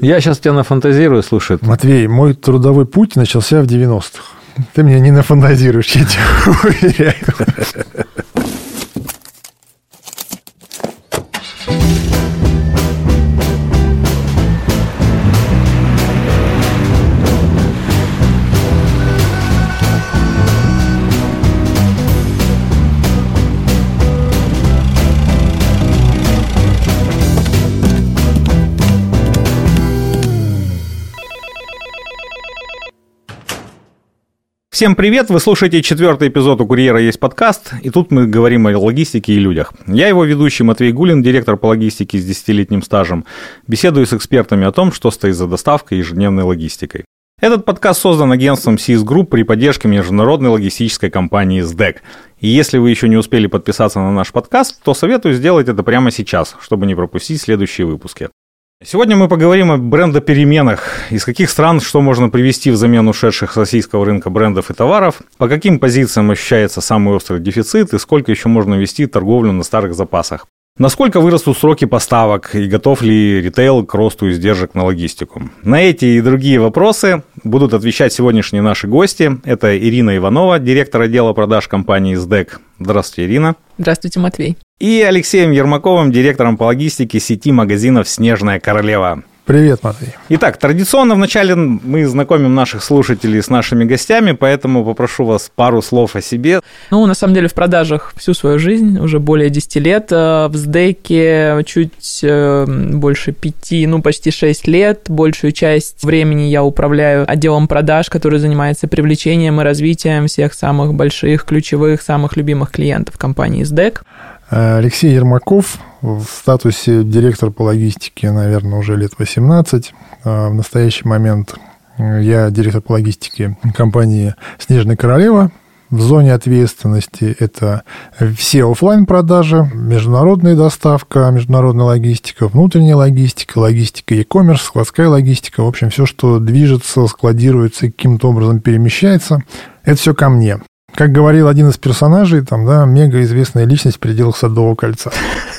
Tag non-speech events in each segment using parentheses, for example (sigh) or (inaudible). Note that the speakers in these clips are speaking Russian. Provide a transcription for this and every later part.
Я сейчас тебя нафантазирую, слушай. Матвей, мой трудовой путь начался в 90-х. Ты меня не нафантазируешь, я тебе (laughs) уверяю. Всем привет! Вы слушаете четвертый эпизод «У курьера есть подкаст», и тут мы говорим о логистике и людях. Я его ведущий Матвей Гулин, директор по логистике с десятилетним стажем. Беседую с экспертами о том, что стоит за доставкой и ежедневной логистикой. Этот подкаст создан агентством SIS Group при поддержке международной логистической компании SDEC. И если вы еще не успели подписаться на наш подкаст, то советую сделать это прямо сейчас, чтобы не пропустить следующие выпуски. Сегодня мы поговорим о брендопеременах, из каких стран что можно привести взамен ушедших с российского рынка брендов и товаров, по каким позициям ощущается самый острый дефицит и сколько еще можно вести торговлю на старых запасах. Насколько вырастут сроки поставок и готов ли ритейл к росту издержек на логистику? На эти и другие вопросы будут отвечать сегодняшние наши гости. Это Ирина Иванова, директор отдела продаж компании СДЭК. Здравствуйте, Ирина. Здравствуйте, Матвей. И Алексеем Ермаковым, директором по логистике сети магазинов «Снежная королева». Привет, Матвей. Итак, традиционно вначале мы знакомим наших слушателей с нашими гостями, поэтому попрошу вас пару слов о себе. Ну, на самом деле, в продажах всю свою жизнь, уже более 10 лет, э, в СДЭКе чуть э, больше 5, ну, почти 6 лет. Большую часть времени я управляю отделом продаж, который занимается привлечением и развитием всех самых больших, ключевых, самых любимых клиентов компании СДЭК. Алексей Ермаков в статусе директор по логистике, наверное, уже лет 18. А, в настоящий момент я директор по логистике компании «Снежная королева». В зоне ответственности это все офлайн продажи международная доставка, международная логистика, внутренняя логистика, логистика e-commerce, складская логистика. В общем, все, что движется, складируется, каким-то образом перемещается, это все ко мне. Как говорил один из персонажей, там, да, мега известная личность в пределах Садового кольца.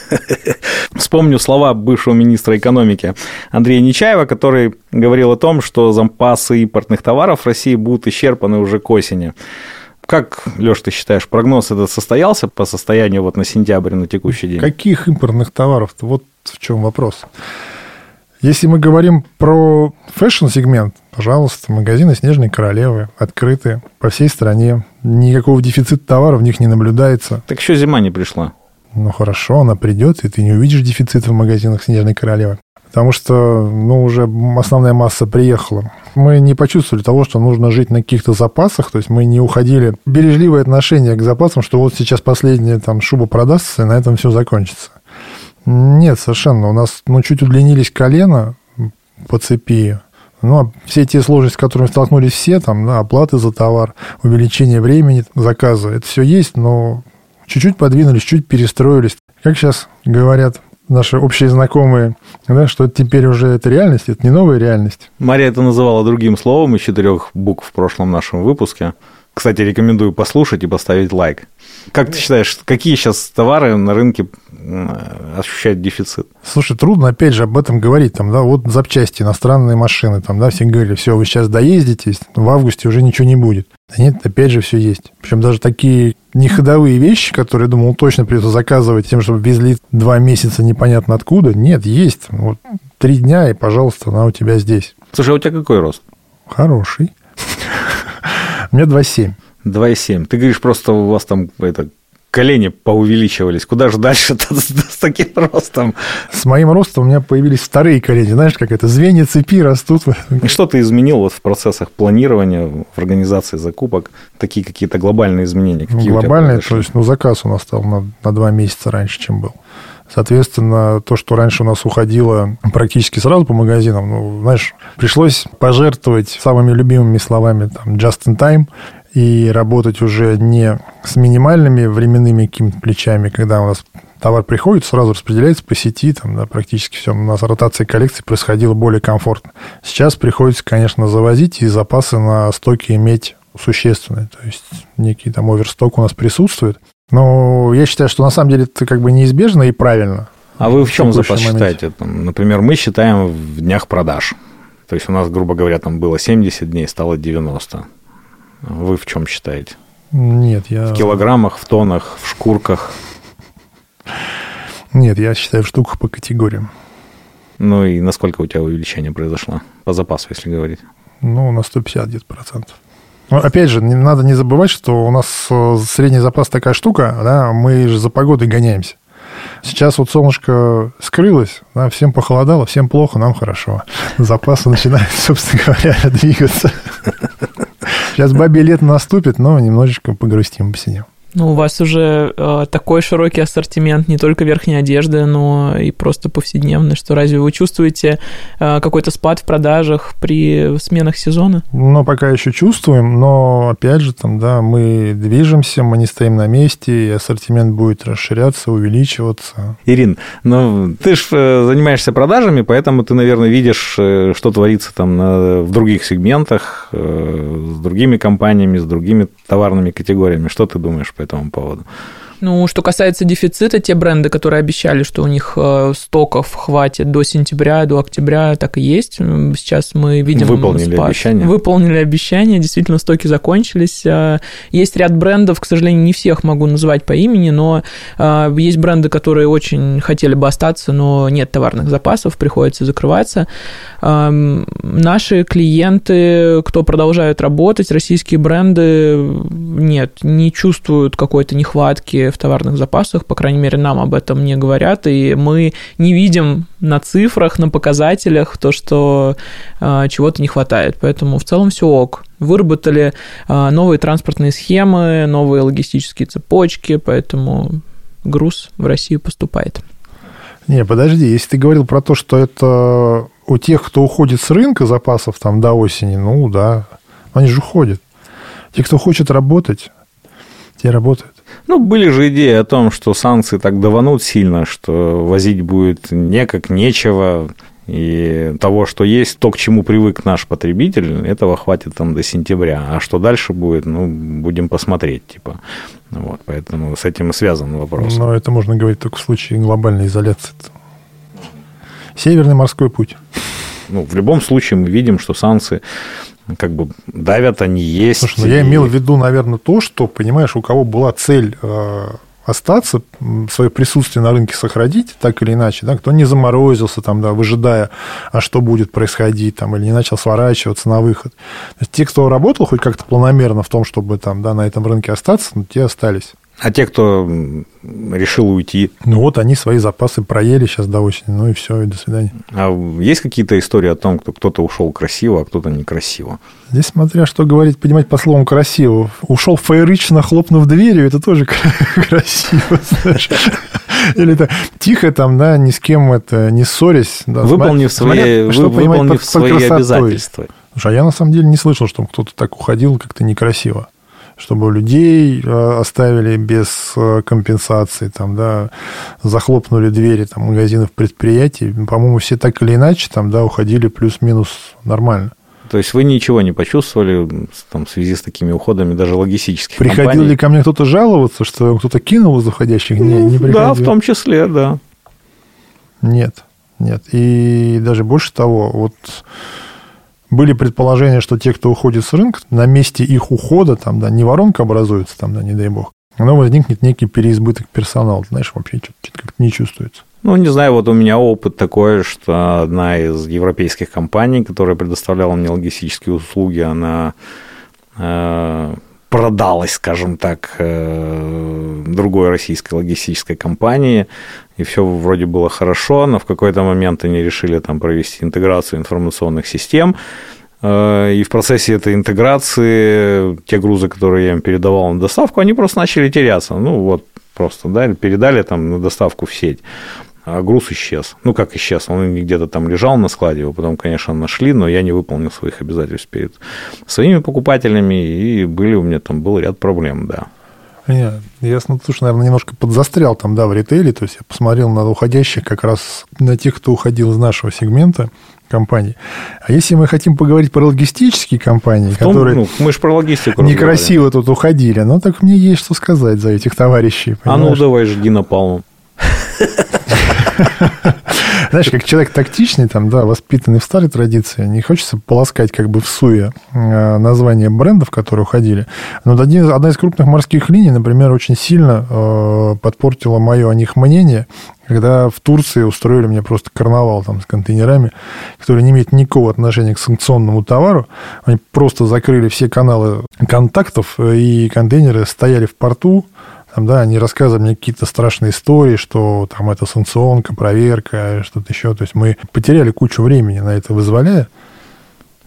(laughs) Вспомню слова бывшего министра экономики Андрея Нечаева, который говорил о том, что запасы импортных товаров в России будут исчерпаны уже к осени. Как, Леш, ты считаешь, прогноз этот состоялся по состоянию вот на сентябрь, на текущий день? Каких импортных товаров-то? Вот в чем вопрос. Если мы говорим про fashion-сегмент, пожалуйста, магазины «Снежной королевы» открыты по всей стране. Никакого дефицита товаров в них не наблюдается. Так еще зима не пришла. Ну хорошо, она придет, и ты не увидишь дефицита в магазинах «Снежной королевы». Потому что, ну, уже основная масса приехала. Мы не почувствовали того, что нужно жить на каких-то запасах, то есть мы не уходили. Бережливое отношение к запасам, что вот сейчас последняя там шуба продастся, и на этом все закончится. Нет, совершенно. У нас, ну, чуть удлинились колено по цепи. Ну, а все те сложности, с которыми столкнулись все, там, да, оплаты за товар, увеличение времени заказа, это все есть, но чуть-чуть подвинулись, чуть перестроились. Как сейчас говорят наши общие знакомые, да, что теперь уже это реальность, это не новая реальность. Мария это называла другим словом из четырех букв в прошлом нашем выпуске. Кстати, рекомендую послушать и поставить лайк. Как ты считаешь, какие сейчас товары на рынке ощущают дефицит? Слушай, трудно опять же об этом говорить. Там, да, вот запчасти, иностранные машины, там, да, все говорили, все, вы сейчас доездитесь, в августе уже ничего не будет. Да нет, опять же все есть. Причем даже такие неходовые вещи, которые, думал, точно придется заказывать тем, чтобы везли два месяца непонятно откуда. Нет, есть. Вот три дня, и, пожалуйста, она у тебя здесь. Слушай, а у тебя какой рост? Хороший. У меня 2,7. 2,7. Ты говоришь, просто у вас там это, колени поувеличивались. Куда же дальше (laughs) с, с таким ростом? С моим ростом у меня появились вторые колени. Знаешь, как это? Звенья цепи растут. И что ты изменил вот в процессах планирования, в организации закупок? Такие какие-то глобальные изменения? Какие глобальные, то есть, ну, заказ у нас стал на, на два месяца раньше, чем был. Соответственно, то, что раньше у нас уходило практически сразу по магазинам, ну, знаешь, пришлось пожертвовать самыми любимыми словами там just in time и работать уже не с минимальными временными какими-то плечами, когда у нас товар приходит, сразу распределяется по сети, там, да, практически все. У нас ротация коллекций происходила более комфортно. Сейчас приходится, конечно, завозить и запасы на стоке иметь существенные. То есть некий там оверсток у нас присутствует. Но я считаю, что на самом деле это как бы неизбежно и правильно. А вы в чем запас считаете? Там, например, мы считаем в днях продаж. То есть у нас, грубо говоря, там было 70 дней, стало 90. Вы в чем считаете? Нет, я... В килограммах, в тоннах, в шкурках? Нет, я считаю в штуках по категориям. Ну и насколько у тебя увеличение произошло? По запасу, если говорить. Ну, на 150 где-то процентов. Но опять же, не, надо не забывать, что у нас э, средний запас такая штука, да, мы же за погодой гоняемся. Сейчас вот солнышко скрылось, да, всем похолодало, всем плохо, нам хорошо. Запасы начинают, (laughs) собственно говоря, двигаться. Сейчас бабе лето наступит, но немножечко погрустим, посидим. Ну, у вас уже э, такой широкий ассортимент не только верхней одежды, но и просто повседневный, что разве вы чувствуете э, какой-то спад в продажах при сменах сезона? Ну, пока еще чувствуем, но опять же, там, да, мы движемся, мы не стоим на месте, и ассортимент будет расширяться, увеличиваться. Ирин, ну, ты же э, занимаешься продажами, поэтому ты, наверное, видишь, э, что творится там на, в других сегментах, э, с другими компаниями, с другими товарными категориями. Что ты думаешь по этому поводу. Ну, что касается дефицита, те бренды, которые обещали, что у них э, стоков хватит до сентября, до октября, так и есть. Сейчас мы видим Выполнили спад. обещание. Выполнили обещание, действительно, стоки закончились. Э, есть ряд брендов, к сожалению, не всех могу называть по имени, но э, есть бренды, которые очень хотели бы остаться, но нет товарных запасов, приходится закрываться. Эм, наши клиенты, кто продолжают работать, российские бренды, нет, не чувствуют какой-то нехватки в товарных запасах, по крайней мере, нам об этом не говорят, и мы не видим на цифрах, на показателях то, что э, чего-то не хватает. Поэтому в целом все ок. Выработали э, новые транспортные схемы, новые логистические цепочки, поэтому груз в Россию поступает. Не, подожди, если ты говорил про то, что это у тех, кто уходит с рынка запасов там до осени, ну да, они же уходят. Те, кто хочет работать, те работают. Ну, были же идеи о том, что санкции так даванут сильно, что возить будет некак, нечего, и того, что есть, то, к чему привык наш потребитель, этого хватит там до сентября. А что дальше будет, ну, будем посмотреть, типа. Вот, поэтому с этим и связан вопрос. Но это можно говорить только в случае глобальной изоляции. Северный морской путь. Ну, в любом случае мы видим, что санкции как бы давят, они есть. Слушай, ну, я имел в виду, наверное, то, что, понимаешь, у кого была цель э, остаться, свое присутствие на рынке сохранить, так или иначе, да, кто не заморозился, там, да, выжидая, а что будет происходить, там, или не начал сворачиваться на выход. То есть те, кто работал хоть как-то планомерно в том, чтобы там, да, на этом рынке остаться, ну, те остались. А те, кто решил уйти? Ну вот они свои запасы проели сейчас до осени, ну и все, и до свидания. А есть какие-то истории о том, что кто-то ушел красиво, а кто-то некрасиво? Здесь смотря что говорить, понимать по словам красиво. Ушел феерично, хлопнув дверью, это тоже (laughs) красиво, знаешь. Или это тихо там, да, ни с кем это не ссорясь. Да, выполнив свои, что выполнив свои обязательства. Слушай, а я на самом деле не слышал, что кто-то так уходил как-то некрасиво чтобы людей э, оставили без э, компенсации, там, да, захлопнули двери там, магазинов предприятий. По-моему, все так или иначе там, да, уходили плюс-минус нормально. То есть вы ничего не почувствовали там, в связи с такими уходами, даже логистических Приходил компаний? ли ко мне кто-то жаловаться, что кто-то кинул из уходящих? Не, не приходил. Да, в том числе, да. Нет, нет. И даже больше того, вот были предположения, что те, кто уходит с рынка, на месте их ухода, там, да, не воронка образуется, там, да, не дай бог, но возникнет некий переизбыток персонала. Знаешь, вообще что-то как-то не чувствуется. Ну, не знаю, вот у меня опыт такой, что одна из европейских компаний, которая предоставляла мне логистические услуги, она э, продалась, скажем так, э, другой российской логистической компании, и все вроде было хорошо, но в какой-то момент они решили там провести интеграцию информационных систем, э, и в процессе этой интеграции те грузы, которые я им передавал на доставку, они просто начали теряться. Ну, вот просто, да, передали там на доставку в сеть а груз исчез. Ну, как исчез, он где-то там лежал на складе, его потом, конечно, нашли, но я не выполнил своих обязательств перед своими покупателями, и были у меня там был ряд проблем, да. Нет, я, слушай, наверное, немножко подзастрял там, да, в ритейле, то есть я посмотрел на уходящих как раз на тех, кто уходил из нашего сегмента компаний. А если мы хотим поговорить про логистические компании, том, которые ну, мы же про логистику некрасиво тут уходили, ну так мне есть что сказать за этих товарищей. Понимаешь? А ну давай жги напалмом. (laughs) (laughs) Знаешь, как человек тактичный, там, да, воспитанный в старой традиции, не хочется полоскать как бы в суе э, названия брендов, которые уходили. Но один, одна из крупных морских линий, например, очень сильно э, подпортила мое о них мнение, когда в Турции устроили мне просто карнавал там с контейнерами, которые не имеют никакого отношения к санкционному товару. Они просто закрыли все каналы контактов, и контейнеры стояли в порту, там, да, они рассказывали мне какие-то страшные истории, что там это санкционка, проверка, что-то еще. То есть мы потеряли кучу времени на это вызволяя.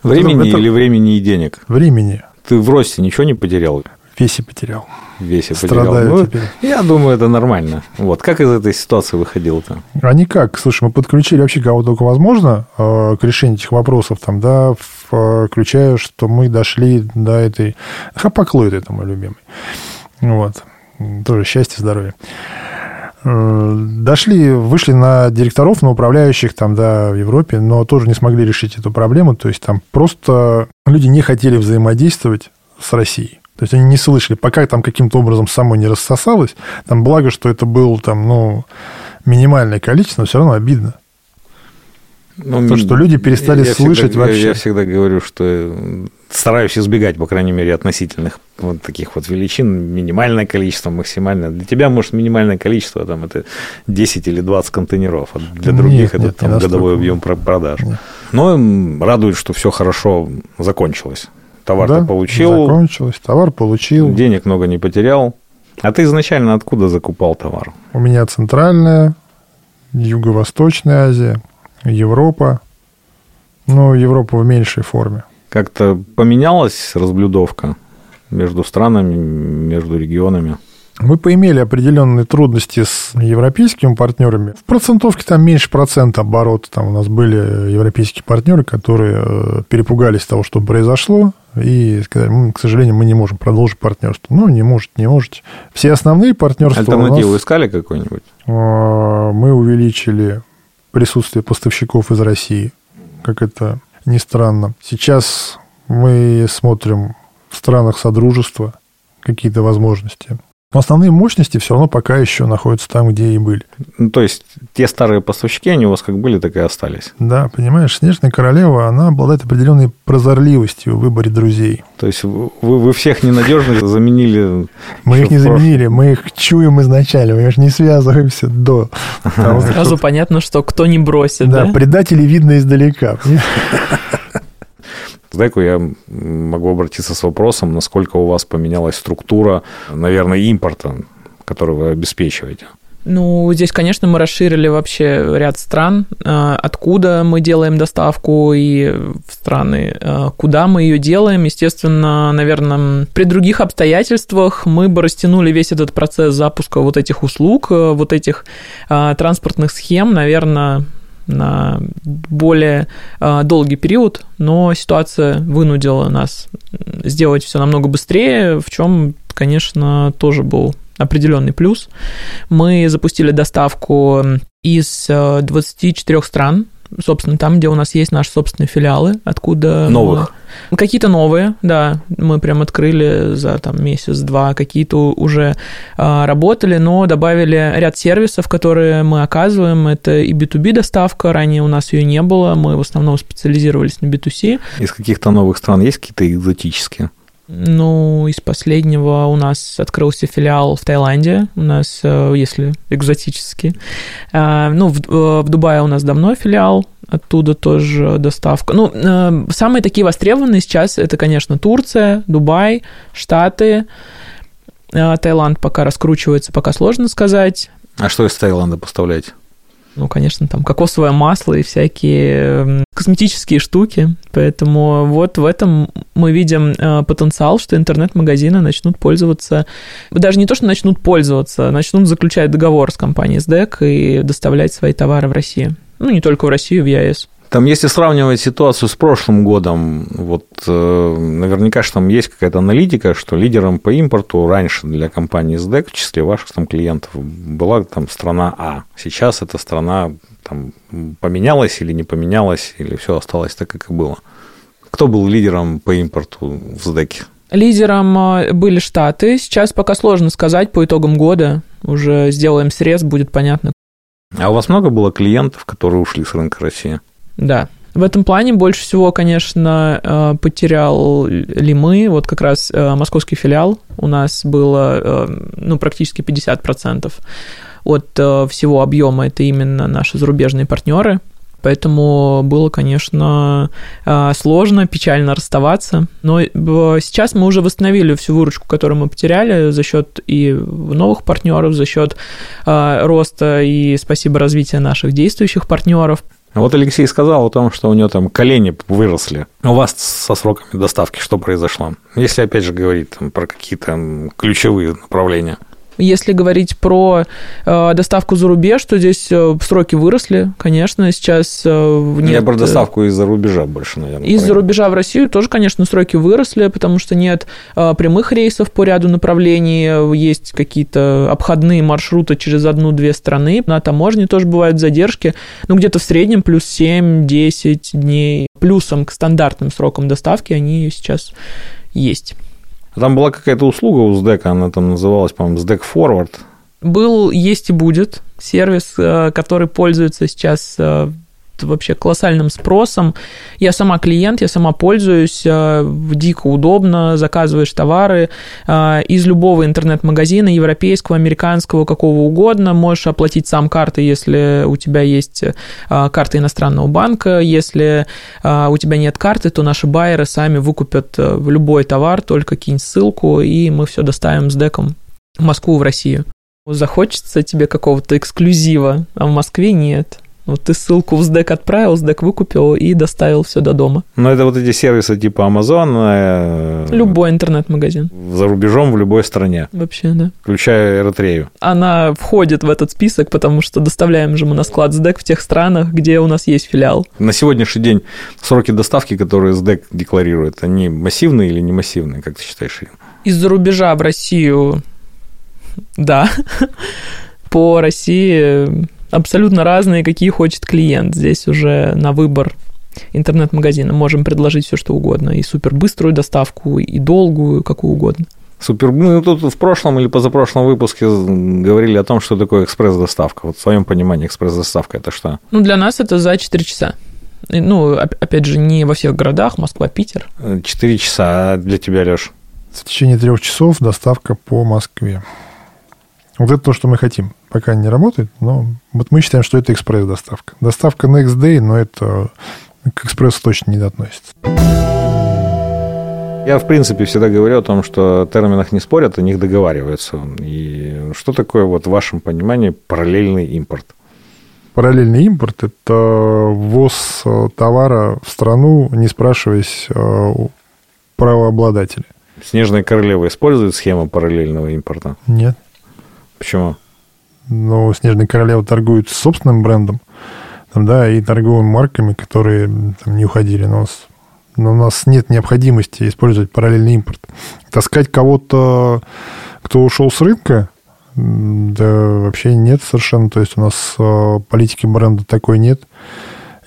Времени это... или времени и денег? Времени. Ты в росте ничего не потерял? Весе потерял. Весе Страдаю потерял. Ну, теперь. Я думаю, это нормально. Вот. Как из этой ситуации выходил-то? А никак. Слушай, мы подключили вообще кого только возможно э, к решению этих вопросов, там, да, включая, что мы дошли до этой... Хапаклоид это мой любимый. Вот. Тоже счастье, здоровье. Э, дошли, вышли на директоров, на управляющих там, да, в Европе, но тоже не смогли решить эту проблему. То есть там просто люди не хотели взаимодействовать с Россией. То есть они не слышали, пока там каким-то образом само не рассосалось. Там благо, что это было там, ну, минимальное количество, но все равно обидно. Ну, То, что люди перестали я слышать всегда, вообще. Я всегда говорю, что стараюсь избегать, по крайней мере, относительных вот таких вот величин, минимальное количество, максимальное. Для тебя, может, минимальное количество, там, это 10 или 20 контейнеров, а для других нет, это нет, там, годовой объем продаж. Нет. Но радует, что все хорошо закончилось. Товар-то да, получил. закончилось, товар получил. Денег много не потерял. А ты изначально откуда закупал товар? У меня центральная, Юго-Восточная Азия, Европа. Ну, Европа в меньшей форме. Как-то поменялась разблюдовка между странами, между регионами? Мы поимели определенные трудности с европейскими партнерами. В процентовке там меньше процента оборота. Там у нас были европейские партнеры, которые э, перепугались того, что произошло, и сказали, к сожалению, мы не можем продолжить партнерство. Ну, не можете, не можете. Все основные партнерства Альтернативу нас... искали какой-нибудь? Э, мы увеличили присутствие поставщиков из России, как это ни странно. Сейчас мы смотрим в странах Содружества какие-то возможности. Но основные мощности все равно пока еще находятся там, где и были. Ну, то есть те старые поставщики, они у вас как были, так и остались. Да, понимаешь, Снежная королева, она обладает определенной прозорливостью в выборе друзей. То есть вы, вы всех ненадежных заменили? Мы их не заменили, мы их чуем изначально, мы же не связываемся до Сразу понятно, что кто не бросит, да? Да, предатели видно издалека. (laughs) Деку я могу обратиться с вопросом, насколько у вас поменялась структура, наверное, импорта, который вы обеспечиваете. Ну, здесь, конечно, мы расширили вообще ряд стран, э, откуда мы делаем доставку и в страны, э, куда мы ее делаем. Естественно, наверное, при других обстоятельствах мы бы растянули весь этот процесс запуска вот этих услуг, э, вот этих транспортных схем, наверное, на более э, долгий период, но ситуация вынудила нас сделать все намного быстрее, в чем, конечно, тоже был определенный плюс. Мы запустили доставку из 24 э, стран собственно, там, где у нас есть наши собственные филиалы, откуда... Новых? Мы... Какие-то новые, да. Мы прям открыли за там месяц-два, какие-то уже а, работали, но добавили ряд сервисов, которые мы оказываем. Это и B2B доставка, ранее у нас ее не было, мы в основном специализировались на B2C. Из каких-то новых стран есть какие-то экзотические? Ну, из последнего у нас открылся филиал в Таиланде, у нас, э, если экзотически. Э, ну, в, э, в Дубае у нас давно филиал, оттуда тоже доставка. Ну, самые такие востребованные сейчас это, конечно, Турция, Дубай, Штаты. Таиланд пока раскручивается, пока сложно сказать. А что из Таиланда поставлять? Ну, конечно, там кокосовое масло и всякие косметические штуки. Поэтому вот в этом мы видим э, потенциал, что интернет-магазины начнут пользоваться, даже не то, что начнут пользоваться, начнут заключать договор с компанией SDEC и доставлять свои товары в Россию. Ну, не только в Россию, в ЕАЭС. Там, если сравнивать ситуацию с прошлым годом, вот э, наверняка что там есть какая-то аналитика, что лидером по импорту раньше для компании SDEC в числе ваших там клиентов была там страна А. Сейчас эта страна там поменялась или не поменялась, или все осталось так, как и было. Кто был лидером по импорту в SDEC? Лидером э, были Штаты. Сейчас пока сложно сказать по итогам года. Уже сделаем срез, будет понятно, А у вас много было клиентов, которые ушли с рынка России? Да. В этом плане больше всего, конечно, э, потерял ли мы, вот как раз э, московский филиал, у нас было э, ну, практически 50% от всего объема, это именно наши зарубежные партнеры, Поэтому было, конечно, сложно, печально расставаться. Но сейчас мы уже восстановили всю выручку, которую мы потеряли за счет и новых партнеров, за счет роста и спасибо развития наших действующих партнеров. Вот Алексей сказал о том, что у него там колени выросли. У вас со сроками доставки что произошло? Если опять же говорить там, про какие-то ключевые направления. Если говорить про э, доставку за рубеж, то здесь э, сроки выросли, конечно, сейчас э, нет... Я про э, доставку из-за рубежа больше, наверное. Из-за рубежа в Россию тоже, конечно, сроки выросли, потому что нет э, прямых рейсов по ряду направлений, есть какие-то обходные маршруты через одну-две страны, на таможне тоже бывают задержки, ну, где-то в среднем плюс 7-10 дней. Плюсом к стандартным срокам доставки они сейчас есть. Там была какая-то услуга у СДЭКа, она там называлась, по-моему, СДЭК Forward. Был, есть и будет сервис, э, который пользуется сейчас э, вообще колоссальным спросом. Я сама клиент, я сама пользуюсь, э, дико удобно, заказываешь товары э, из любого интернет-магазина, европейского, американского, какого угодно. Можешь оплатить сам картой, если у тебя есть э, карта иностранного банка. Если у тебя нет карты, то наши байеры сами выкупят любой товар, только кинь ссылку, и мы все доставим с деком в Москву, в Россию. Захочется тебе какого-то эксклюзива, а в Москве нет. Вот ты ссылку в SDEC отправил, SDEC выкупил и доставил все до дома. Но это вот эти сервисы типа Amazon. Э, Любой интернет-магазин. За рубежом в любой стране. Вообще, да. Включая Эритрею. Она входит в этот список, потому что доставляем же мы на склад SDEC в тех странах, где у нас есть филиал. На сегодняшний день сроки доставки, которые SDEC декларирует, они массивные или не массивные, как ты считаешь? Из-за рубежа в Россию, да. По России абсолютно разные, какие хочет клиент. Здесь уже на выбор интернет-магазина можем предложить все, что угодно. И супербыструю доставку, и долгую, какую угодно. Супер. Мы тут в прошлом или позапрошлом выпуске говорили о том, что такое экспресс-доставка. Вот в своем понимании экспресс-доставка это что? Ну, для нас это за 4 часа. Ну, опять же, не во всех городах, Москва, Питер. 4 часа, а для тебя, Леш? В течение трех часов доставка по Москве. Вот это то, что мы хотим. Пока не работает, но вот мы считаем, что это экспресс-доставка. Доставка next day, но это к экспрессу точно не относится. Я, в принципе, всегда говорю о том, что о терминах не спорят, о них договариваются. И что такое, вот в вашем понимании, параллельный импорт? Параллельный импорт – это ввоз товара в страну, не спрашиваясь э, правообладателя. Снежная королева использует схему параллельного импорта? Нет. Почему? Ну, Снежная королева торгует собственным брендом, там, да, и торговыми марками, которые там, не уходили. Но, но у нас нет необходимости использовать параллельный импорт. Таскать кого-то, кто ушел с рынка, да вообще нет совершенно. То есть у нас э, политики бренда такой нет.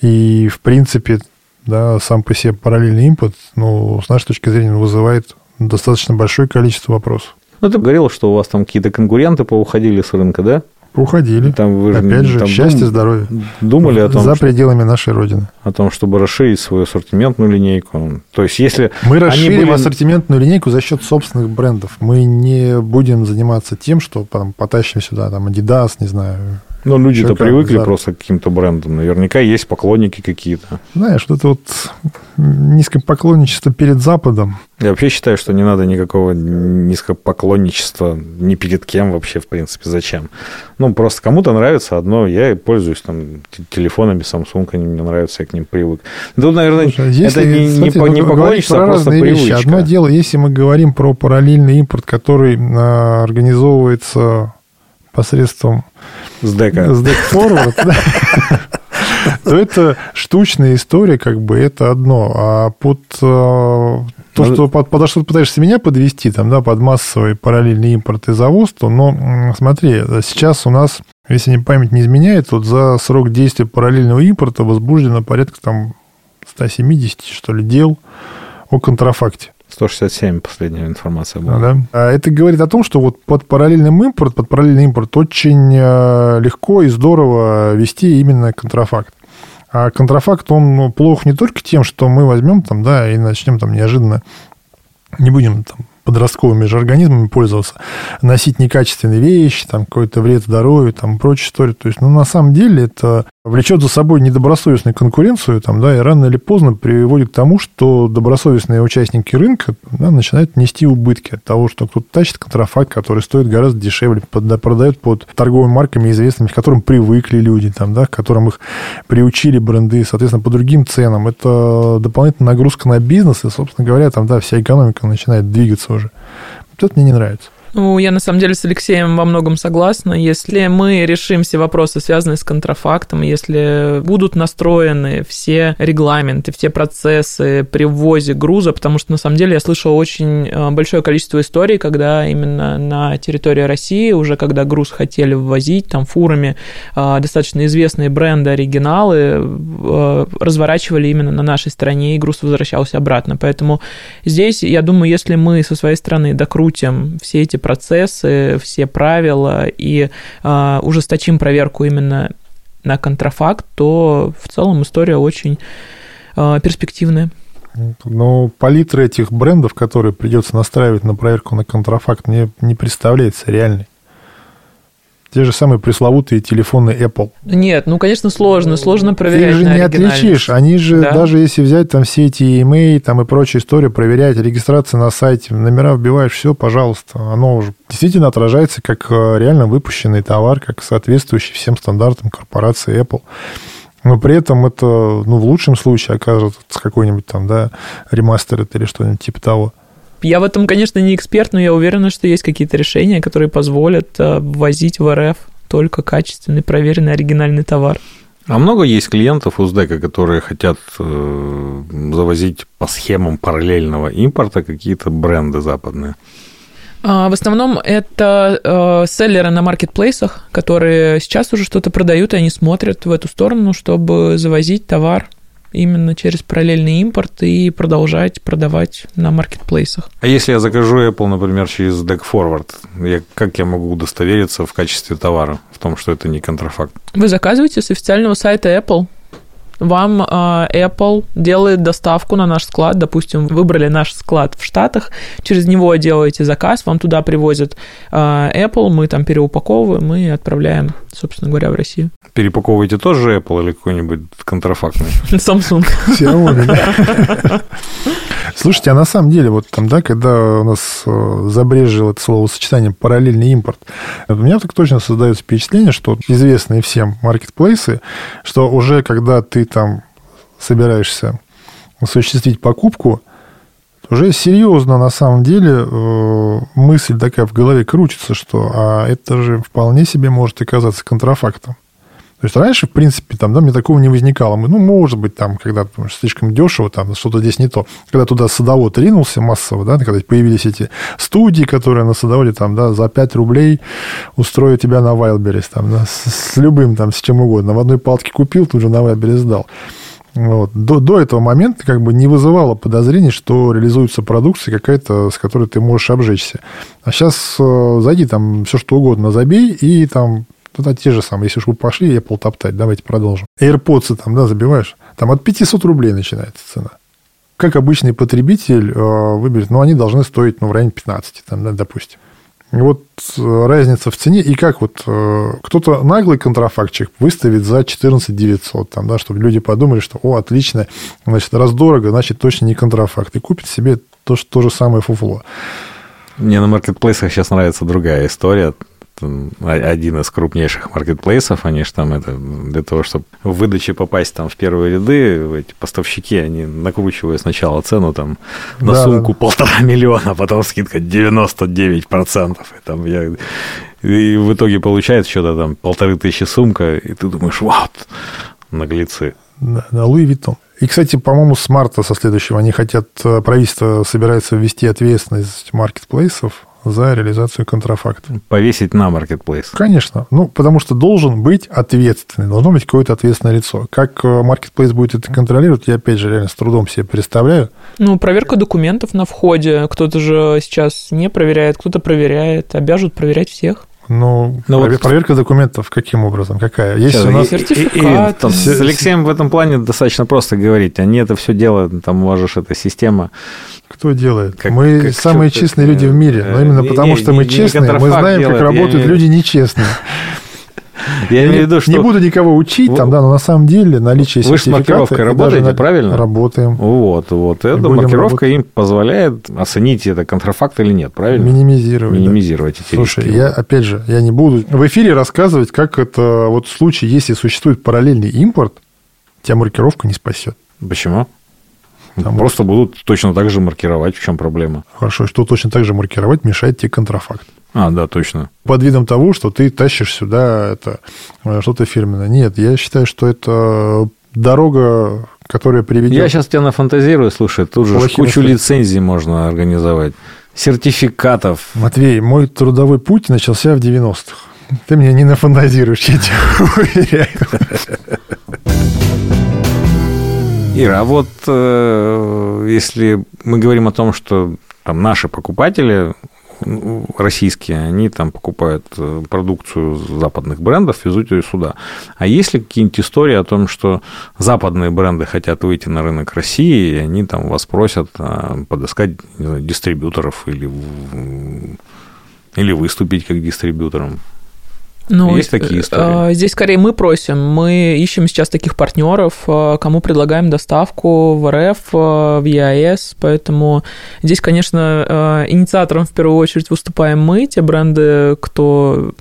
И, в принципе, да, сам по себе параллельный импорт, ну, с нашей точки зрения, вызывает достаточно большое количество вопросов. Ну, ты говорил, что у вас там какие-то конкуренты поуходили с рынка, да? Уходили. Там вы Опять же, там счастье, дум... здоровье. Думали о том, За что... пределами нашей Родины. О том, чтобы расширить свою ассортиментную линейку. То есть, если... Мы расширим были... ассортиментную линейку за счет собственных брендов. Мы не будем заниматься тем, что там, потащим сюда там Adidas, не знаю, ну, люди-то привыкли за... просто к каким-то брендам. Наверняка есть поклонники какие-то. Знаешь, вот это вот низкое поклонничество перед Западом. Я вообще считаю, что не надо никакого низкопоклонничества ни перед кем вообще, в принципе, зачем. Ну, просто кому-то нравится одно, я пользуюсь там телефонами Samsung, они мне нравятся, я к ним привык. Тут, наверное, Слушай, если, это не, смотри, не, не поклонничество, а просто привычка. Вещи. Одно дело, если мы говорим про параллельный импорт, который а, организовывается посредством СДЭКа. СДЭК Форвард, то это штучная история, как бы, это одно. А под э, то, что под, под что ты пытаешься меня подвести, там, да, под массовый параллельный импорт и завоз, то, но смотри, сейчас у нас, если не память не изменяет, вот за срок действия параллельного импорта возбуждено порядка там 170, что ли, дел о контрафакте. 167 последняя информация была. А, да. А это говорит о том, что вот под параллельным импорт, под параллельный импорт очень э, легко и здорово вести именно контрафакт. А контрафакт, он плох не только тем, что мы возьмем там, да, и начнем там неожиданно, не будем там подростковыми же организмами пользоваться, носить некачественные вещи, там, какой-то вред здоровью, там, прочая история. То есть, ну, на самом деле, это влечет за собой недобросовестную конкуренцию, там, да, и рано или поздно приводит к тому, что добросовестные участники рынка да, начинают нести убытки от того, что кто-то тащит контрафакт, который стоит гораздо дешевле, продает под торговыми марками известными, к которым привыкли люди, там, да, к которым их приучили бренды, соответственно, по другим ценам. Это дополнительная нагрузка на бизнес, и, собственно говоря, там, да, вся экономика начинает двигаться уже. Вот это мне не нравится. Ну, я на самом деле с Алексеем во многом согласна. Если мы решим все вопросы, связанные с контрафактом, если будут настроены все регламенты, все процессы при ввозе груза, потому что на самом деле я слышала очень э, большое количество историй, когда именно на территории России, уже когда груз хотели ввозить там фурами, э, достаточно известные бренды, оригиналы э, разворачивали именно на нашей стороне, и груз возвращался обратно. Поэтому здесь, я думаю, если мы со своей стороны докрутим все эти процессы, все правила и э, ужесточим проверку именно на контрафакт, то в целом история очень э, перспективная. Но палитра этих брендов, которые придется настраивать на проверку на контрафакт, мне не представляется реальной. Те же самые пресловутые телефоны Apple. Нет, ну, конечно, сложно, сложно проверять. Ты же не отличишь. Они же, да? даже если взять там все эти email там и прочая история, проверять, регистрация на сайте, номера вбиваешь, все, пожалуйста. Оно уже действительно отражается как э, реально выпущенный товар, как соответствующий всем стандартам корпорации Apple. Но при этом это, ну, в лучшем случае окажется какой-нибудь там, да, ремастер или что-нибудь типа того. Я в этом, конечно, не эксперт, но я уверена, что есть какие-то решения, которые позволят э, ввозить в РФ только качественный, проверенный, оригинальный товар. А много есть клиентов Уздека, которые хотят э, завозить по схемам параллельного импорта какие-то бренды западные? А, в основном это э, селлеры на маркетплейсах, которые сейчас уже что-то продают, и они смотрят в эту сторону, чтобы завозить товар именно через параллельный импорт и продолжать продавать на маркетплейсах. А если я закажу Apple, например, через Deck Forward, я, как я могу удостовериться в качестве товара, в том, что это не контрафакт? Вы заказываете с официального сайта Apple вам а, Apple делает доставку на наш склад, допустим, выбрали наш склад в Штатах, через него делаете заказ, вам туда привозят а, Apple, мы там переупаковываем и отправляем, собственно говоря, в Россию. Перепаковываете тоже Apple или какой-нибудь контрафактный? (laughs) Samsung. Xiaomi, да. (laughs) Слушайте, а на самом деле, вот там, да, когда у нас э, забрежило это словосочетание «параллельный импорт», у меня так точно создается впечатление, что известные всем маркетплейсы, что уже когда ты там собираешься осуществить покупку, уже серьезно на самом деле э, мысль такая в голове крутится, что а это же вполне себе может оказаться контрафактом. То есть раньше, в принципе, там, да, мне такого не возникало. Мы, ну, может быть, там, когда слишком дешево, там, что-то здесь не то. Когда туда садовод ринулся массово, да, когда появились эти студии, которые на садоводе, там, да, за 5 рублей устроят тебя на Вайлберис, там, да, с, с любым, там, с чем угодно. В одной палатке купил, тут же на Вайлберис сдал. Вот. До, до этого момента как бы не вызывало подозрений, что реализуется продукция какая-то, с которой ты можешь обжечься. А сейчас э, зайди там все что угодно забей, и там Тогда те же самые. Если уж вы пошли Apple топтать, давайте продолжим. AirPods там, да, забиваешь, там от 500 рублей начинается цена. Как обычный потребитель э, выберет, ну, они должны стоить, ну, в районе 15, там, да, допустим. Вот э, разница в цене, и как вот э, кто-то наглый контрафактчик выставит за 14 900, там, да, чтобы люди подумали, что, о, отлично, значит, раз дорого, значит, точно не контрафакт, и купит себе то, то же самое фуфло. Мне на маркетплейсах сейчас нравится другая история один из крупнейших маркетплейсов, они же там это для того, чтобы в выдаче попасть там в первые ряды, эти поставщики, они накручивают сначала цену там на да, сумку полтора (laughs) миллиона, а потом скидка 99%. И, там я, и в итоге получается что-то там полторы тысячи сумка, и ты думаешь, вот, наглецы. Да, да, Louis Vuitton. И, кстати, по-моему, с марта со следующего они хотят, э, правительство собирается ввести ответственность маркетплейсов за реализацию контрафакта. Повесить на маркетплейс. Конечно. Ну, потому что должен быть ответственный, должно быть какое-то ответственное лицо. Как маркетплейс будет это контролировать, я, опять же, реально с трудом себе представляю. Ну, проверка документов на входе. Кто-то же сейчас не проверяет, кто-то проверяет. Обяжут проверять всех. Ну, Но провер- вот... проверка документов каким образом? Какая? Есть Сейчас, у нас... Сертификат. И, и, там, с Алексеем в этом плане достаточно просто говорить. Они это все делают, там можешь, эта система... Кто делает? Как, мы как самые честные люди в мире. Но именно не, потому, не, что мы не, честные, мы знаем, делает, как работают люди нечестные. (laughs) Я имею в виду, что... Не буду никого учить, там, да, но на самом деле наличие Вы с маркировкой работаете, правильно? Работаем. Вот, вот. Эта маркировка им позволяет оценить, это контрафакт или нет, правильно? Минимизировать. Минимизировать эти Слушай, я, опять же, я не буду в эфире рассказывать, как это вот в случае, если существует параллельный импорт, тебя маркировка не спасет. Почему? Там Просто будут точно так же маркировать, в чем проблема. Хорошо, что точно так же маркировать мешает тебе контрафакт. А, да, точно. Под видом того, что ты тащишь сюда это э, что-то фирменное. Нет, я считаю, что это дорога, которая приведет... Я сейчас тебя нафантазирую, слушай, тут же кучу лицензий можно организовать, сертификатов. Матвей, мой трудовой путь начался в 90-х. Ты меня не нафантазируешь, я тебя (laughs) уверяю. Ира, а вот э, если мы говорим о том, что там наши покупатели российские, они там покупают э, продукцию западных брендов, везут ее сюда. А есть ли какие-нибудь истории о том, что западные бренды хотят выйти на рынок России, и они там вас просят а, подыскать знаю, дистрибьюторов или, или выступить как дистрибьютором? Ну, Есть такие э, истории? Здесь скорее мы просим. Мы ищем сейчас таких партнеров, э, кому предлагаем доставку в РФ, э, в ЕАЭС. Поэтому здесь, конечно, инициатором в первую очередь выступаем мы, те бренды, кто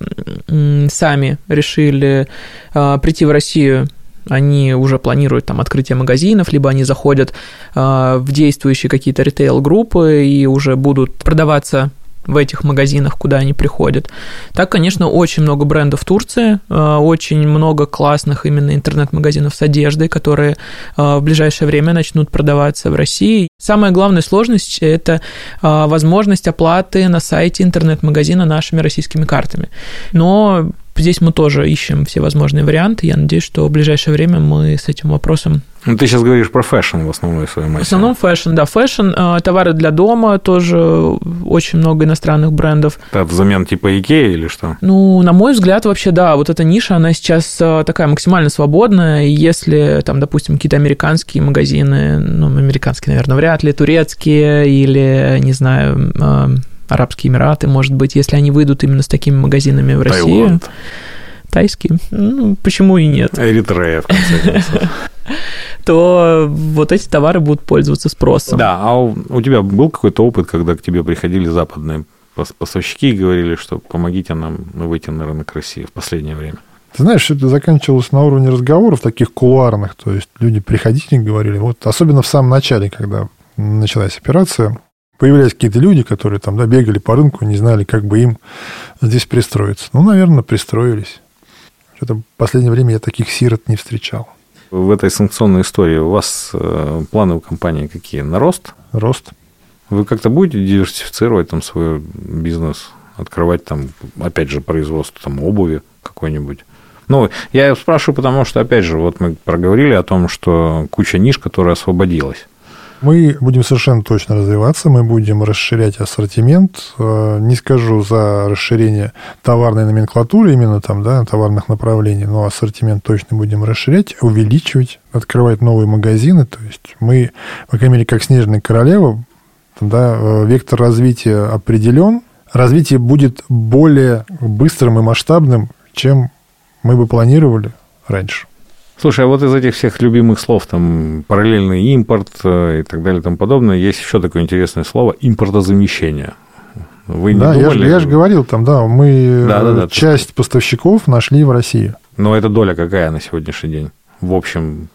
сами решили прийти в Россию они уже планируют там открытие магазинов, либо они заходят в действующие какие-то ритейл-группы и уже будут продаваться в этих магазинах, куда они приходят. Так, конечно, очень много брендов в Турции, э, очень много классных именно интернет-магазинов с одеждой, которые э, в ближайшее время начнут продаваться в России. Самая главная сложность – это э, возможность оплаты на сайте интернет-магазина нашими российскими картами. Но здесь мы тоже ищем все возможные варианты. Я надеюсь, что в ближайшее время мы с этим вопросом ну, ты сейчас говоришь про fashion в основной своей массе. В основном fashion, да. Fashion, э, товары для дома, тоже очень много иностранных брендов. Это взамен типа Икеи или что? Ну, на мой взгляд, вообще, да, вот эта ниша, она сейчас э, такая максимально свободная. Если, там, допустим, какие-то американские магазины, ну, американские, наверное, вряд ли, турецкие или, не знаю, э, Арабские Эмираты, может быть, если они выйдут именно с такими магазинами в Россию. Тайские? Ну, почему и нет? Эритрея, в конце концов. (laughs) то вот эти товары будут пользоваться спросом. Да, а у, у тебя был какой-то опыт, когда к тебе приходили западные поставщики и говорили, что помогите нам выйти на рынок России в последнее время? Ты знаешь, это заканчивалось на уровне разговоров таких кулуарных, то есть люди приходили и говорили, вот особенно в самом начале, когда началась операция, появлялись какие-то люди, которые там да, бегали по рынку, не знали, как бы им здесь пристроиться. Ну, наверное, пристроились. Что-то в последнее время я таких сирот не встречал. В этой санкционной истории у вас э, планы у компании какие? На рост? Рост. Вы как-то будете диверсифицировать там свой бизнес, открывать там, опять же, производство там обуви какой-нибудь? Ну, я спрашиваю, потому что, опять же, вот мы проговорили о том, что куча ниш, которая освободилась. Мы будем совершенно точно развиваться, мы будем расширять ассортимент. Э, не скажу за расширение товарной номенклатуры, именно там, да, товарных направлений, но ассортимент точно будем расширять, увеличивать, открывать новые магазины. То есть мы, по крайней мере, как Снежная Королева, да, э, вектор развития определен. Развитие будет более быстрым и масштабным, чем мы бы планировали раньше. Слушай, а вот из этих всех любимых слов, там, параллельный импорт э, и так далее и тому подобное, есть еще такое интересное слово – импортозамещение. Вы не да, думали? я же говорил там, да, мы да, да, да, часть ты... поставщиков нашли в России. Но это доля какая на сегодняшний день? В общем,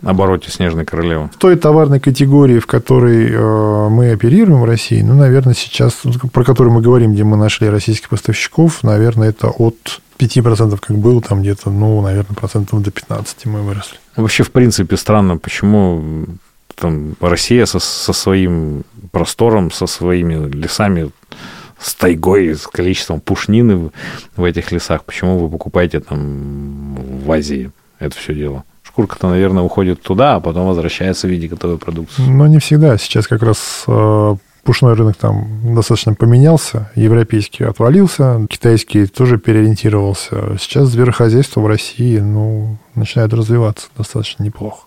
обороте Снежной Королевы? В той товарной категории, в которой э, мы оперируем в России, ну, наверное, сейчас, про которую мы говорим, где мы нашли российских поставщиков, наверное, это от 5% как был, там где-то, ну, наверное, процентов до 15 мы выросли. Вообще, в принципе, странно, почему там Россия со, со своим простором, со своими лесами, с тайгой, с количеством пушнины в этих лесах. Почему вы покупаете там в Азии это все дело? Шкурка-то, наверное, уходит туда, а потом возвращается в виде готовой продукции. Но не всегда. Сейчас как раз э, пушной рынок там достаточно поменялся, европейский отвалился, китайский тоже переориентировался. Сейчас зверохозяйство в России ну, начинает развиваться достаточно неплохо.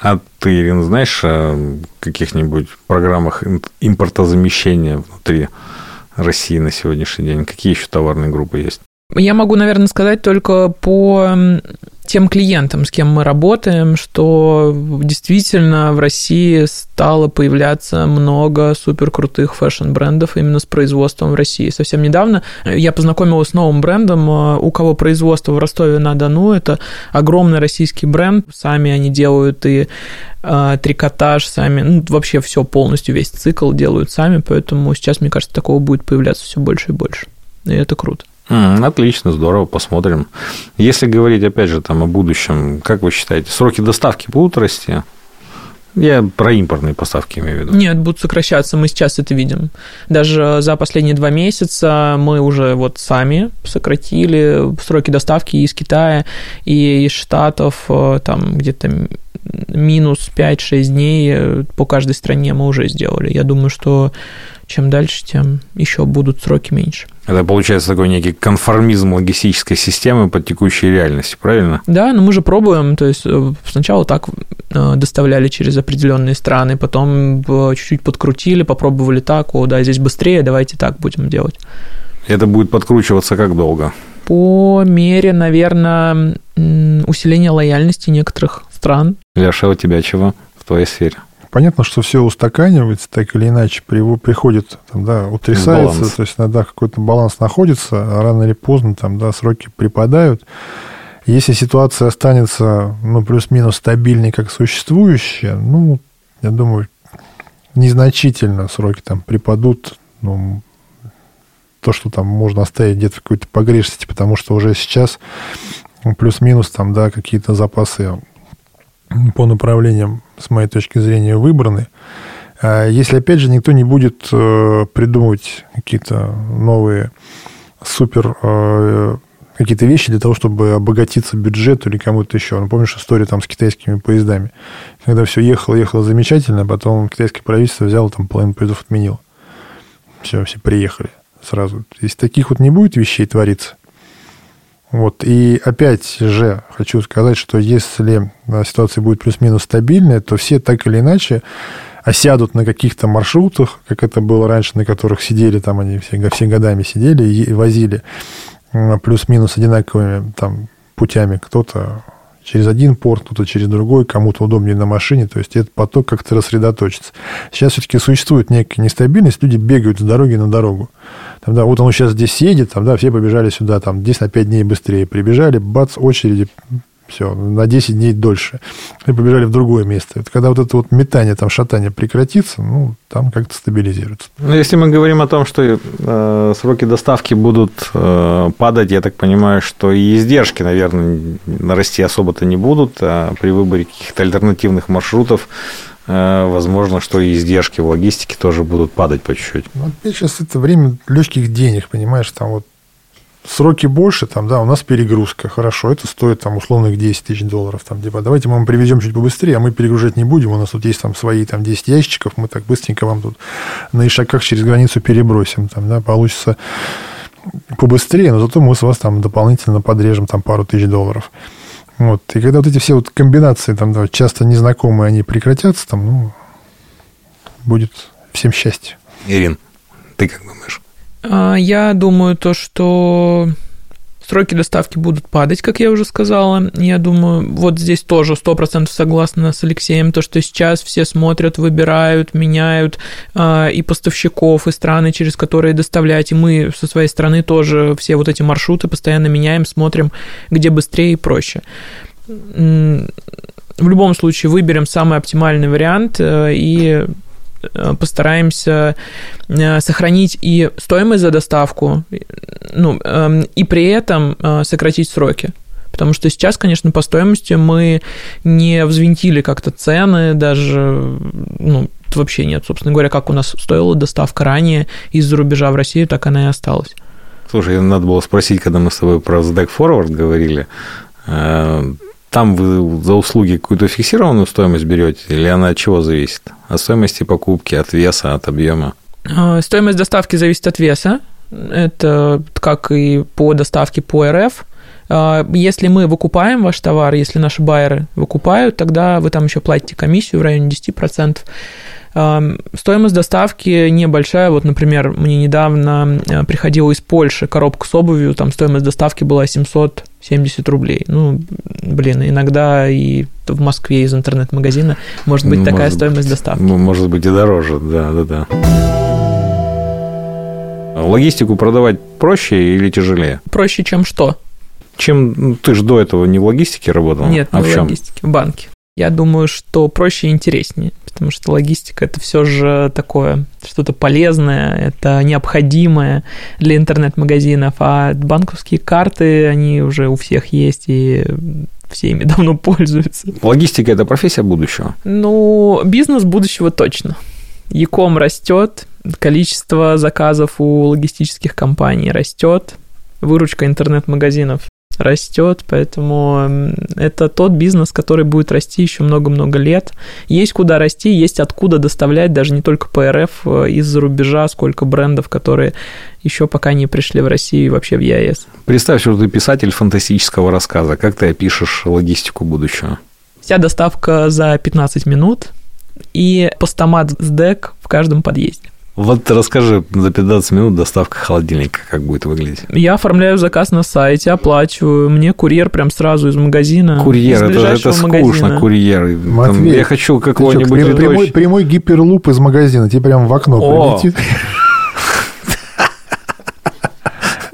А ты, Ирина, знаешь о каких-нибудь программах импортозамещения внутри России на сегодняшний день? Какие еще товарные группы есть? Я могу, наверное, сказать только по тем клиентам, с кем мы работаем, что действительно в России стало появляться много суперкрутых фэшн-брендов именно с производством в России. Совсем недавно я познакомилась с новым брендом, у кого производство в Ростове-на-Дону. Это огромный российский бренд. Сами они делают и э, трикотаж, сами, ну, вообще все полностью, весь цикл делают сами, поэтому сейчас, мне кажется, такого будет появляться все больше и больше. И это круто. Отлично, здорово, посмотрим. Если говорить, опять же, там о будущем, как вы считаете, сроки доставки будут расти? Я про импортные поставки имею в виду. Нет, будут сокращаться, мы сейчас это видим. Даже за последние два месяца мы уже вот сами сократили сроки доставки из Китая и из Штатов, э, там где-то минус 5-6 дней э, по каждой стране мы уже сделали. Я думаю, что чем дальше, тем еще будут сроки меньше. Это получается такой некий конформизм логистической системы под текущей реальностью, правильно? Да, но мы же пробуем, то есть э, сначала так э, доставляли через определенные страны, потом чуть-чуть подкрутили, попробовали так, о, да, здесь быстрее, давайте так будем делать. Это будет подкручиваться как долго? По мере, наверное, усиления лояльности некоторых стран. Леша, у тебя чего в твоей сфере? Понятно, что все устаканивается, так или иначе, приходит, там, да, утрясается, баланс. то есть иногда какой-то баланс находится, а рано или поздно там, да, сроки припадают. Если ситуация останется, ну, плюс-минус стабильной, как существующая, ну, я думаю, незначительно сроки там припадут, ну, то, что там можно оставить где-то в какой-то погрешности, потому что уже сейчас плюс-минус там, да, какие-то запасы по направлениям, с моей точки зрения, выбраны. А если, опять же, никто не будет э, придумывать какие-то новые супер э, какие-то вещи для того, чтобы обогатиться бюджету или кому-то еще. Ну, помнишь историю там с китайскими поездами? Когда все ехало, ехало замечательно, а потом китайское правительство взяло, там половину поездов отменило. Все, все приехали сразу. Если таких вот не будет вещей твориться, вот. И опять же хочу сказать, что если ситуация будет плюс-минус стабильная, то все так или иначе осядут на каких-то маршрутах, как это было раньше, на которых сидели, там они все, все годами сидели и возили плюс-минус одинаковыми там, путями. Кто-то через один порт, кто-то через другой, кому-то удобнее на машине, то есть этот поток как-то рассредоточится. Сейчас все-таки существует некая нестабильность, люди бегают с дороги на дорогу. Там, да, вот он сейчас здесь едет, там, да, все побежали сюда, там, 10 на 5 дней быстрее прибежали, бац, очереди все, на 10 дней дольше. И побежали в другое место. Вот когда вот это вот метание, там, шатание прекратится, ну, там как-то стабилизируется. Ну, если мы говорим о том, что э, сроки доставки будут э, падать, я так понимаю, что и издержки, наверное, расти особо-то не будут, а при выборе каких-то альтернативных маршрутов возможно, что и издержки в логистике тоже будут падать по чуть-чуть. Ну, опять сейчас это время легких денег, понимаешь, там вот сроки больше, там, да, у нас перегрузка, хорошо, это стоит там условных 10 тысяч долларов, там, типа, давайте мы вам привезем чуть побыстрее, а мы перегружать не будем, у нас тут есть там свои там 10 ящичков, мы так быстренько вам тут на ишаках через границу перебросим, там, да, получится побыстрее, но зато мы с вас там дополнительно подрежем там пару тысяч долларов. Вот. И когда вот эти все вот комбинации, там, да, часто незнакомые, они прекратятся, там, ну, будет всем счастье. Ирин, ты как думаешь? А, я думаю, то, что сроки доставки будут падать, как я уже сказала. Я думаю, вот здесь тоже 100% согласна с Алексеем, то, что сейчас все смотрят, выбирают, меняют э, и поставщиков, и страны, через которые доставлять. И мы со своей стороны тоже все вот эти маршруты постоянно меняем, смотрим, где быстрее и проще. В любом случае выберем самый оптимальный вариант э, и постараемся э, сохранить и стоимость за доставку, ну, эм, и при этом э, сократить сроки. Потому что сейчас, конечно, по стоимости мы не взвинтили как-то цены, даже ну, вообще нет. Собственно говоря, как у нас стоила доставка ранее из-за рубежа в Россию, так она и осталась. Слушай, надо было спросить, когда мы с тобой про SDAC Forward говорили, э, там вы за услуги какую-то фиксированную стоимость берете, или она от чего зависит? От стоимости покупки, от веса, от объема? А, стоимость доставки зависит от веса. Это как и по доставке по РФ. А, если мы выкупаем ваш товар, если наши байеры выкупают, тогда вы там еще платите комиссию в районе 10%. Стоимость доставки небольшая. Вот, например, мне недавно приходила из Польши коробка с обувью, там стоимость доставки была 770 рублей. Ну, блин, иногда и в Москве из интернет-магазина может быть ну, такая может стоимость доставки. Ну, может быть и дороже, да, да, да. Логистику продавать проще или тяжелее? Проще, чем что? Чем ну, ты же до этого не в логистике работал? Нет, а не в, в логистике, в банке. Я думаю, что проще и интереснее, потому что логистика это все же такое что-то полезное, это необходимое для интернет-магазинов, а банковские карты, они уже у всех есть, и все ими (laughs) давно пользуются. Логистика – это профессия будущего? Ну, бизнес будущего точно. Яком растет, количество заказов у логистических компаний растет, выручка интернет-магазинов растет, поэтому это тот бизнес, который будет расти еще много-много лет. Есть куда расти, есть откуда доставлять, даже не только по РФ, э, из-за рубежа, сколько брендов, которые еще пока не пришли в Россию и вообще в ЕАЭС. Представь, что ты писатель фантастического рассказа. Как ты опишешь логистику будущего? Вся доставка за 15 минут и постамат с дек в каждом подъезде. Вот расскажи, за 15 минут доставка холодильника, как будет выглядеть? Я оформляю заказ на сайте, оплачиваю, мне курьер прям сразу из магазина. Kурьер, это, это скучно, магазина. курьер. Матвей, Там, я хочу какого-нибудь... Прям, прямой, прямой гиперлуп из магазина, тебе прям в окно О! прилетит.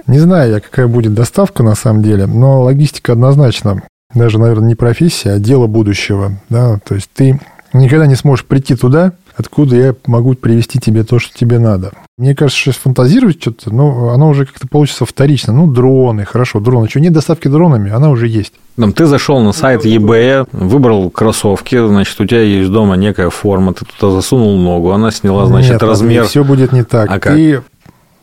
Не знаю я, какая будет доставка на самом деле, но логистика однозначно даже, наверное, не профессия, а дело будущего. Да? То есть ты никогда не сможешь прийти туда, откуда я могу привести тебе то, что тебе надо. Мне кажется, что фантазировать что-то, ну, оно уже как-то получится вторично. Ну, дроны, хорошо, дроны. Что, нет доставки дронами, она уже есть. Там, ты зашел на сайт eBay, выбрал кроссовки, значит, у тебя есть дома некая форма, ты туда засунул ногу, она сняла, значит, нет, размер. все будет не так. А ты, как?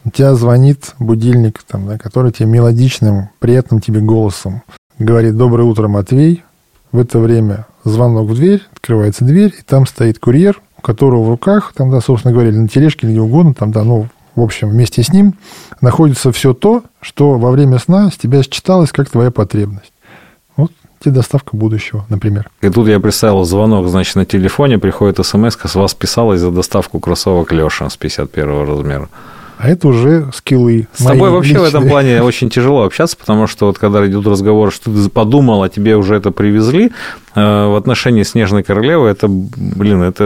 У тебя звонит будильник, там, да, который тебе мелодичным, приятным тебе голосом говорит «Доброе утро, Матвей». В это время звонок в дверь, открывается дверь, и там стоит курьер, у которого в руках, там, да, собственно говоря, или на тележке, или где угодно, там, да, ну, в общем, вместе с ним находится все то, что во время сна с тебя считалось как твоя потребность. Вот тебе доставка будущего, например. И тут я представил звонок, значит, на телефоне приходит смс с вас писалось за доставку кроссовок Леша с 51 размера а это уже скиллы. С тобой вообще личные. в этом плане очень тяжело общаться, потому что вот когда идет разговор, что ты подумал, а тебе уже это привезли, э, в отношении Снежной Королевы, это, блин, это,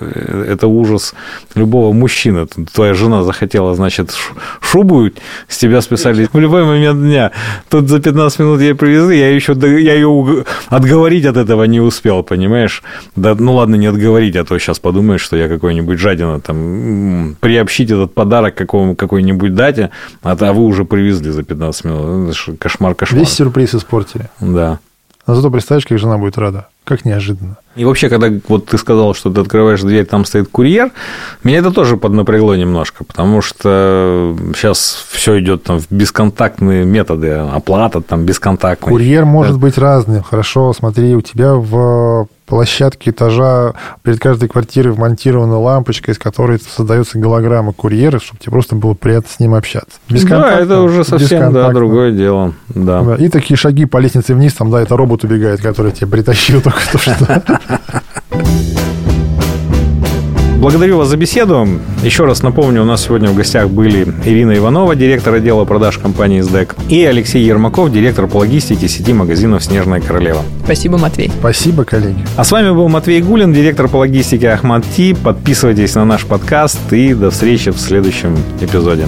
э, это ужас любого мужчины. Твоя жена захотела, значит, шубу, с тебя списали в любой момент дня. Тут за 15 минут ей привезли, я еще я ее отговорить от этого не успел, понимаешь? Да, ну ладно, не отговорить, а то сейчас подумаешь, что я какой-нибудь жадина, там, приобщить этот подарок какому, какой-нибудь дате, а, а вы уже привезли за 15 минут. Это кошмар, кошмар. Весь сюрприз испортили. Да. Но зато представляешь, как жена будет рада. Как неожиданно. И вообще, когда вот ты сказал, что ты открываешь дверь, там стоит курьер, меня это тоже поднапрягло немножко, потому что сейчас все идет там в бесконтактные методы, оплата там бесконтактная. Курьер может быть разным. Хорошо, смотри, у тебя в площадке этажа перед каждой квартирой вмонтирована лампочка, из которой создается голограмма курьера, чтобы тебе просто было приятно с ним общаться. Да, это уже совсем да, другое дело. Да. И такие шаги по лестнице вниз, там, да, это робот убегает, который тебе притащил только то, что... (laughs) Благодарю вас за беседу. Еще раз напомню, у нас сегодня в гостях были Ирина Иванова, директор отдела продаж компании СДЭК, и Алексей Ермаков, директор по логистике сети магазинов «Снежная королева». Спасибо, Матвей. Спасибо, коллеги. А с вами был Матвей Гулин, директор по логистике Ахмад Ти. Подписывайтесь на наш подкаст и до встречи в следующем эпизоде.